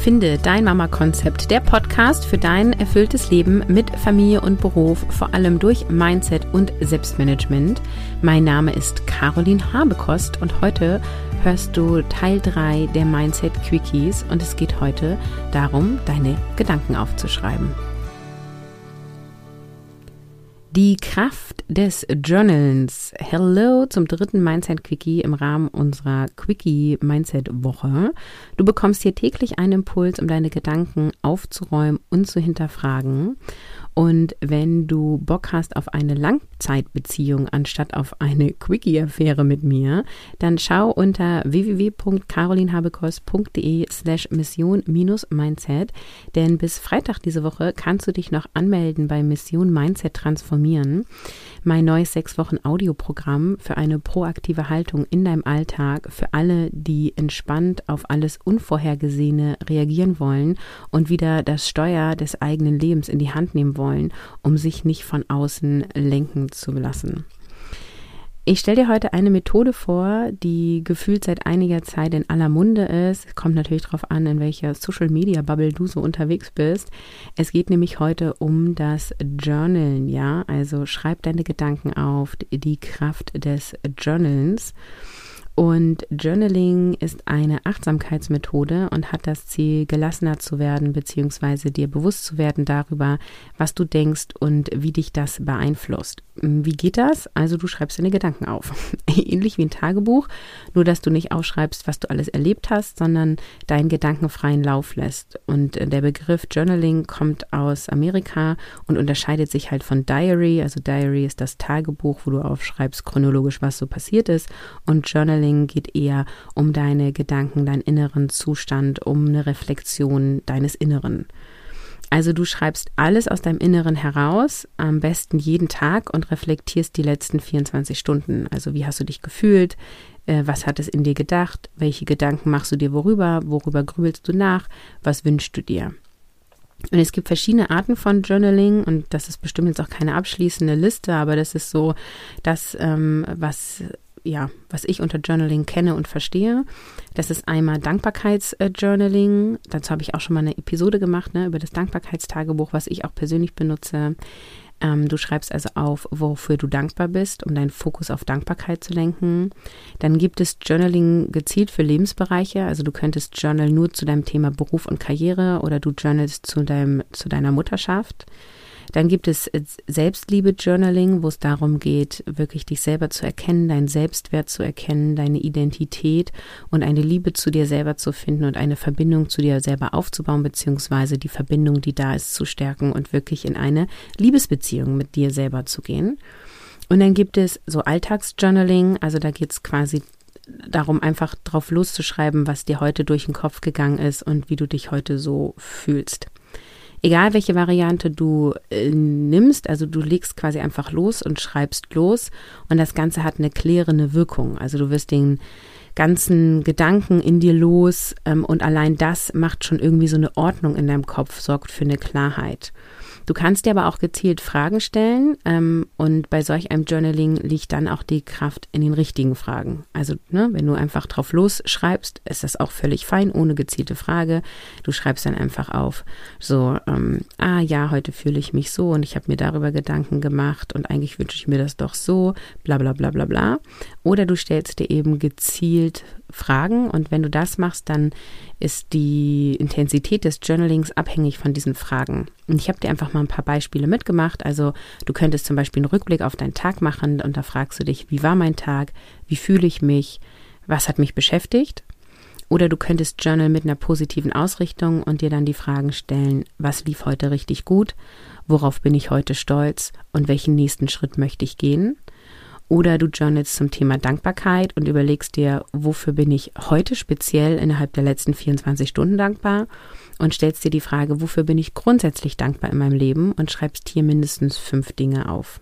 Finde dein Mama-Konzept, der Podcast für dein erfülltes Leben mit Familie und Beruf, vor allem durch Mindset und Selbstmanagement. Mein Name ist Caroline Habekost und heute hörst du Teil 3 der Mindset Quickies und es geht heute darum, deine Gedanken aufzuschreiben. Die Kraft des Journals. Hello zum dritten Mindset Quickie im Rahmen unserer Quickie Mindset Woche. Du bekommst hier täglich einen Impuls, um deine Gedanken aufzuräumen und zu hinterfragen. Und wenn du Bock hast auf eine Langzeitbeziehung anstatt auf eine Quickie-Affäre mit mir, dann schau unter www.carolinhabekos.de slash Mission-Mindset, denn bis Freitag diese Woche kannst du dich noch anmelden bei Mission Mindset Transformieren, mein neues sechs Wochen Audioprogramm für eine proaktive Haltung in deinem Alltag, für alle, die entspannt auf alles Unvorhergesehene reagieren wollen und wieder das Steuer des eigenen Lebens in die Hand nehmen wollen um sich nicht von außen lenken zu lassen. Ich stelle dir heute eine Methode vor, die gefühlt seit einiger Zeit in aller Munde ist. Kommt natürlich darauf an, in welcher Social Media Bubble du so unterwegs bist. Es geht nämlich heute um das Journalen, ja. Also schreib deine Gedanken auf, die Kraft des Journalens. Und Journaling ist eine Achtsamkeitsmethode und hat das Ziel, gelassener zu werden, beziehungsweise dir bewusst zu werden darüber, was du denkst und wie dich das beeinflusst. Wie geht das? Also du schreibst deine Gedanken auf. Ähnlich wie ein Tagebuch, nur dass du nicht aufschreibst, was du alles erlebt hast, sondern deinen Gedanken freien Lauf lässt. Und äh, der Begriff Journaling kommt aus Amerika und unterscheidet sich halt von Diary. Also Diary ist das Tagebuch, wo du aufschreibst chronologisch, was so passiert ist. Und Journaling geht eher um deine Gedanken, deinen inneren Zustand, um eine Reflexion deines Inneren. Also du schreibst alles aus deinem Inneren heraus, am besten jeden Tag und reflektierst die letzten 24 Stunden. Also wie hast du dich gefühlt? Äh, was hat es in dir gedacht? Welche Gedanken machst du dir worüber? Worüber grübelst du nach? Was wünschst du dir? Und es gibt verschiedene Arten von Journaling und das ist bestimmt jetzt auch keine abschließende Liste, aber das ist so das, ähm, was ja, was ich unter Journaling kenne und verstehe. Das ist einmal Dankbarkeitsjournaling. Dazu habe ich auch schon mal eine Episode gemacht, ne, über das Dankbarkeitstagebuch, was ich auch persönlich benutze. Ähm, du schreibst also auf, wofür du dankbar bist, um deinen Fokus auf Dankbarkeit zu lenken. Dann gibt es Journaling gezielt für Lebensbereiche. Also du könntest Journal nur zu deinem Thema Beruf und Karriere oder du journalst zu, deinem, zu deiner Mutterschaft. Dann gibt es äh, Selbstliebe-Journaling, wo es darum geht, wirklich dich selber zu erkennen, deinen Selbstwert zu erkennen, deine Identität und eine Liebe zu dir selber zu finden und eine Verbindung zu dir selber aufzubauen, beziehungsweise die Verbindung, die da ist, zu stärken und wirklich in eine Liebesbeziehung mit dir selber zu gehen. Und dann gibt es so Alltagsjournaling, also da geht es quasi darum, einfach drauf loszuschreiben, was dir heute durch den Kopf gegangen ist und wie du dich heute so fühlst. Egal welche Variante du äh, nimmst, also du legst quasi einfach los und schreibst los und das Ganze hat eine klärende Wirkung. Also du wirst den ganzen Gedanken in dir los ähm, und allein das macht schon irgendwie so eine Ordnung in deinem Kopf, sorgt für eine Klarheit. Du kannst dir aber auch gezielt Fragen stellen ähm, und bei solch einem Journaling liegt dann auch die Kraft in den richtigen Fragen. Also ne, wenn du einfach drauf losschreibst, ist das auch völlig fein, ohne gezielte Frage. Du schreibst dann einfach auf, so, ähm, ah ja, heute fühle ich mich so und ich habe mir darüber Gedanken gemacht und eigentlich wünsche ich mir das doch so, bla bla bla bla bla. Oder du stellst dir eben gezielt Fragen und wenn du das machst, dann ist die Intensität des Journalings abhängig von diesen Fragen. Und ich habe dir einfach mal ein paar Beispiele mitgemacht. Also du könntest zum Beispiel einen Rückblick auf deinen Tag machen und da fragst du dich, wie war mein Tag, wie fühle ich mich, was hat mich beschäftigt. Oder du könntest Journal mit einer positiven Ausrichtung und dir dann die Fragen stellen, was lief heute richtig gut, worauf bin ich heute stolz und welchen nächsten Schritt möchte ich gehen. Oder du journalst zum Thema Dankbarkeit und überlegst dir, wofür bin ich heute speziell innerhalb der letzten 24 Stunden dankbar und stellst dir die Frage, wofür bin ich grundsätzlich dankbar in meinem Leben und schreibst hier mindestens fünf Dinge auf.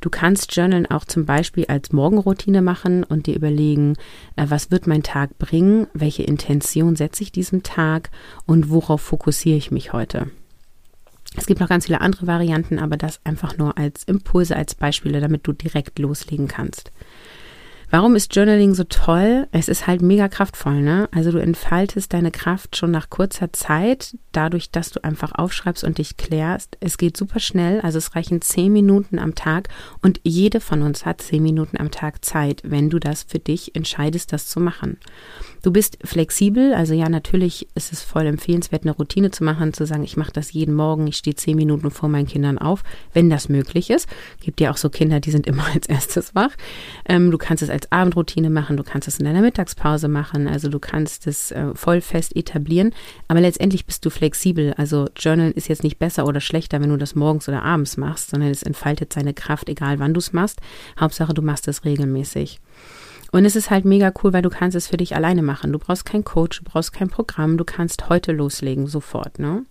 Du kannst Journalen auch zum Beispiel als Morgenroutine machen und dir überlegen, äh, was wird mein Tag bringen, welche Intention setze ich diesem Tag und worauf fokussiere ich mich heute. Es gibt noch ganz viele andere Varianten, aber das einfach nur als Impulse, als Beispiele, damit du direkt loslegen kannst. Warum ist Journaling so toll? Es ist halt mega kraftvoll, ne? Also du entfaltest deine Kraft schon nach kurzer Zeit, dadurch, dass du einfach aufschreibst und dich klärst. Es geht super schnell, also es reichen zehn Minuten am Tag und jede von uns hat zehn Minuten am Tag Zeit, wenn du das für dich entscheidest, das zu machen. Du bist flexibel, also ja, natürlich ist es voll empfehlenswert, eine Routine zu machen, zu sagen, ich mache das jeden Morgen, ich stehe zehn Minuten vor meinen Kindern auf, wenn das möglich ist. Gibt ja auch so Kinder, die sind immer als erstes wach. Ähm, du kannst es als Abendroutine machen, du kannst es in deiner Mittagspause machen, also du kannst es äh, voll fest etablieren, aber letztendlich bist du flexibel. Also Journal ist jetzt nicht besser oder schlechter, wenn du das morgens oder abends machst, sondern es entfaltet seine Kraft, egal wann du es machst. Hauptsache, du machst es regelmäßig. Und es ist halt mega cool, weil du kannst es für dich alleine machen. Du brauchst keinen Coach, du brauchst kein Programm, du kannst heute loslegen, sofort, ne?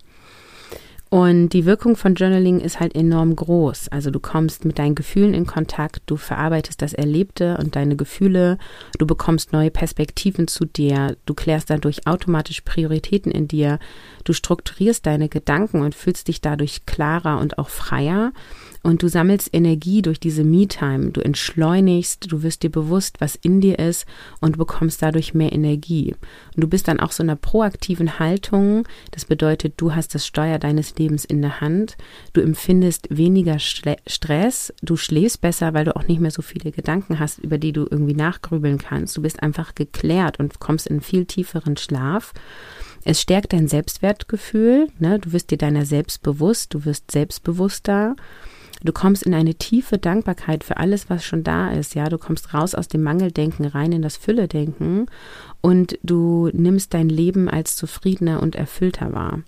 Und die Wirkung von Journaling ist halt enorm groß. Also du kommst mit deinen Gefühlen in Kontakt, du verarbeitest das Erlebte und deine Gefühle, du bekommst neue Perspektiven zu dir, du klärst dadurch automatisch Prioritäten in dir, du strukturierst deine Gedanken und fühlst dich dadurch klarer und auch freier und du sammelst Energie durch diese Me-Time. Du entschleunigst, du wirst dir bewusst, was in dir ist und bekommst dadurch mehr Energie. Und du bist dann auch so einer proaktiven Haltung. Das bedeutet, du hast das Steuer deines Lebens in der Hand. Du empfindest weniger Stress. Du schläfst besser, weil du auch nicht mehr so viele Gedanken hast, über die du irgendwie nachgrübeln kannst. Du bist einfach geklärt und kommst in einen viel tieferen Schlaf. Es stärkt dein Selbstwertgefühl. Ne? Du wirst dir deiner selbst bewusst. Du wirst selbstbewusster. Du kommst in eine tiefe Dankbarkeit für alles, was schon da ist. Ja, du kommst raus aus dem Mangeldenken rein in das Fülledenken und du nimmst dein Leben als zufriedener und erfüllter wahr.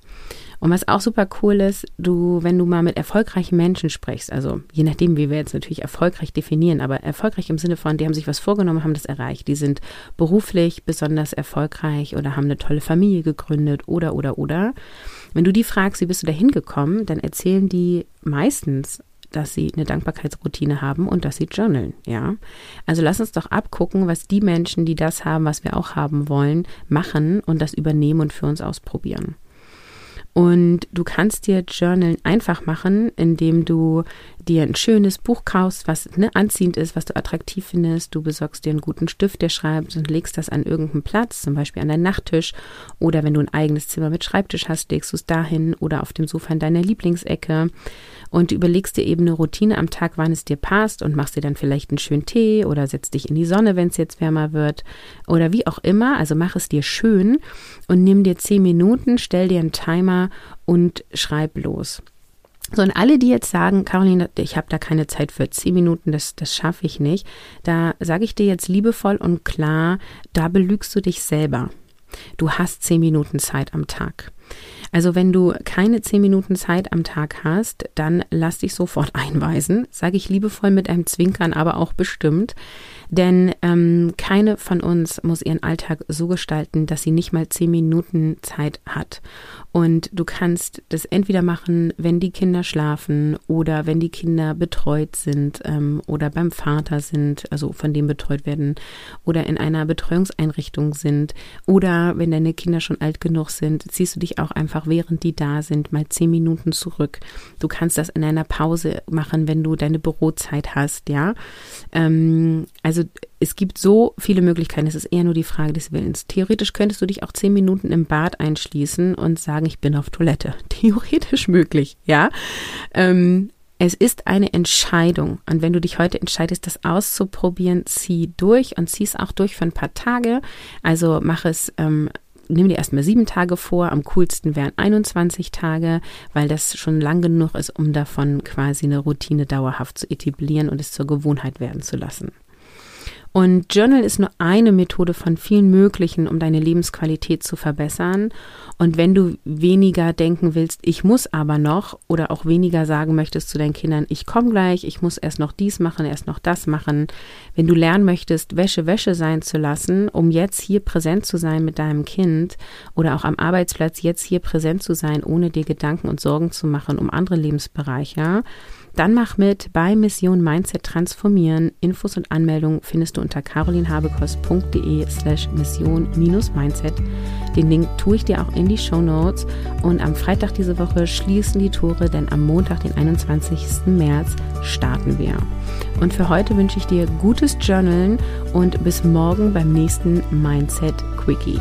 Und was auch super cool ist, du, wenn du mal mit erfolgreichen Menschen sprichst, also je nachdem, wie wir jetzt natürlich erfolgreich definieren, aber erfolgreich im Sinne von, die haben sich was vorgenommen, haben das erreicht, die sind beruflich besonders erfolgreich oder haben eine tolle Familie gegründet oder, oder, oder. Wenn du die fragst, wie bist du da hingekommen, dann erzählen die meistens dass sie eine Dankbarkeitsroutine haben und dass sie journalen, ja. Also lass uns doch abgucken, was die Menschen, die das haben, was wir auch haben wollen, machen und das übernehmen und für uns ausprobieren. Und du kannst dir Journalen einfach machen, indem du dir ein schönes Buch kaufst, was ne, anziehend ist, was du attraktiv findest. Du besorgst dir einen guten Stift, der schreibt und legst das an irgendeinen Platz, zum Beispiel an deinen Nachttisch. Oder wenn du ein eigenes Zimmer mit Schreibtisch hast, legst du es dahin oder auf dem Sofa in deiner Lieblingsecke und überlegst dir eben eine Routine am Tag, wann es dir passt und machst dir dann vielleicht einen schönen Tee oder setzt dich in die Sonne, wenn es jetzt wärmer wird oder wie auch immer. Also mach es dir schön und nimm dir zehn Minuten, stell dir einen Timer und schreib los. So, und alle, die jetzt sagen, Caroline, ich habe da keine Zeit für zehn Minuten, das, das schaffe ich nicht, da sage ich dir jetzt liebevoll und klar, da belügst du dich selber. Du hast zehn Minuten Zeit am Tag. Also wenn du keine zehn Minuten Zeit am Tag hast, dann lass dich sofort einweisen, sage ich liebevoll mit einem Zwinkern, aber auch bestimmt. Denn ähm, keine von uns muss ihren Alltag so gestalten, dass sie nicht mal zehn Minuten Zeit hat. Und du kannst das entweder machen, wenn die Kinder schlafen oder wenn die Kinder betreut sind ähm, oder beim Vater sind, also von dem betreut werden oder in einer Betreuungseinrichtung sind oder wenn deine Kinder schon alt genug sind, ziehst du dich auch einfach, während die da sind, mal zehn Minuten zurück. Du kannst das in einer Pause machen, wenn du deine Bürozeit hast, ja. Ähm, also es gibt so viele Möglichkeiten, es ist eher nur die Frage des Willens. Theoretisch könntest du dich auch zehn Minuten im Bad einschließen und sagen, ich bin auf Toilette. Theoretisch möglich, ja. Ähm, es ist eine Entscheidung. Und wenn du dich heute entscheidest, das auszuprobieren, zieh durch und zieh es auch durch für ein paar Tage. Also mach es ähm, nimm dir erstmal sieben Tage vor. Am coolsten wären 21 Tage, weil das schon lang genug ist, um davon quasi eine Routine dauerhaft zu etablieren und es zur Gewohnheit werden zu lassen. Und Journal ist nur eine Methode von vielen möglichen, um deine Lebensqualität zu verbessern. Und wenn du weniger denken willst, ich muss aber noch, oder auch weniger sagen möchtest zu deinen Kindern, ich komme gleich, ich muss erst noch dies machen, erst noch das machen. Wenn du lernen möchtest, Wäsche Wäsche sein zu lassen, um jetzt hier präsent zu sein mit deinem Kind oder auch am Arbeitsplatz jetzt hier präsent zu sein, ohne dir Gedanken und Sorgen zu machen um andere Lebensbereiche, dann mach mit bei Mission Mindset Transformieren. Infos und Anmeldungen findest du unter carolinhabekos.de slash mission-mindset. Den Link tue ich dir auch in die Show Notes. Und am Freitag diese Woche schließen die Tore, denn am Montag, den 21. März, starten wir. Und für heute wünsche ich dir gutes Journalen und bis morgen beim nächsten Mindset Quickie.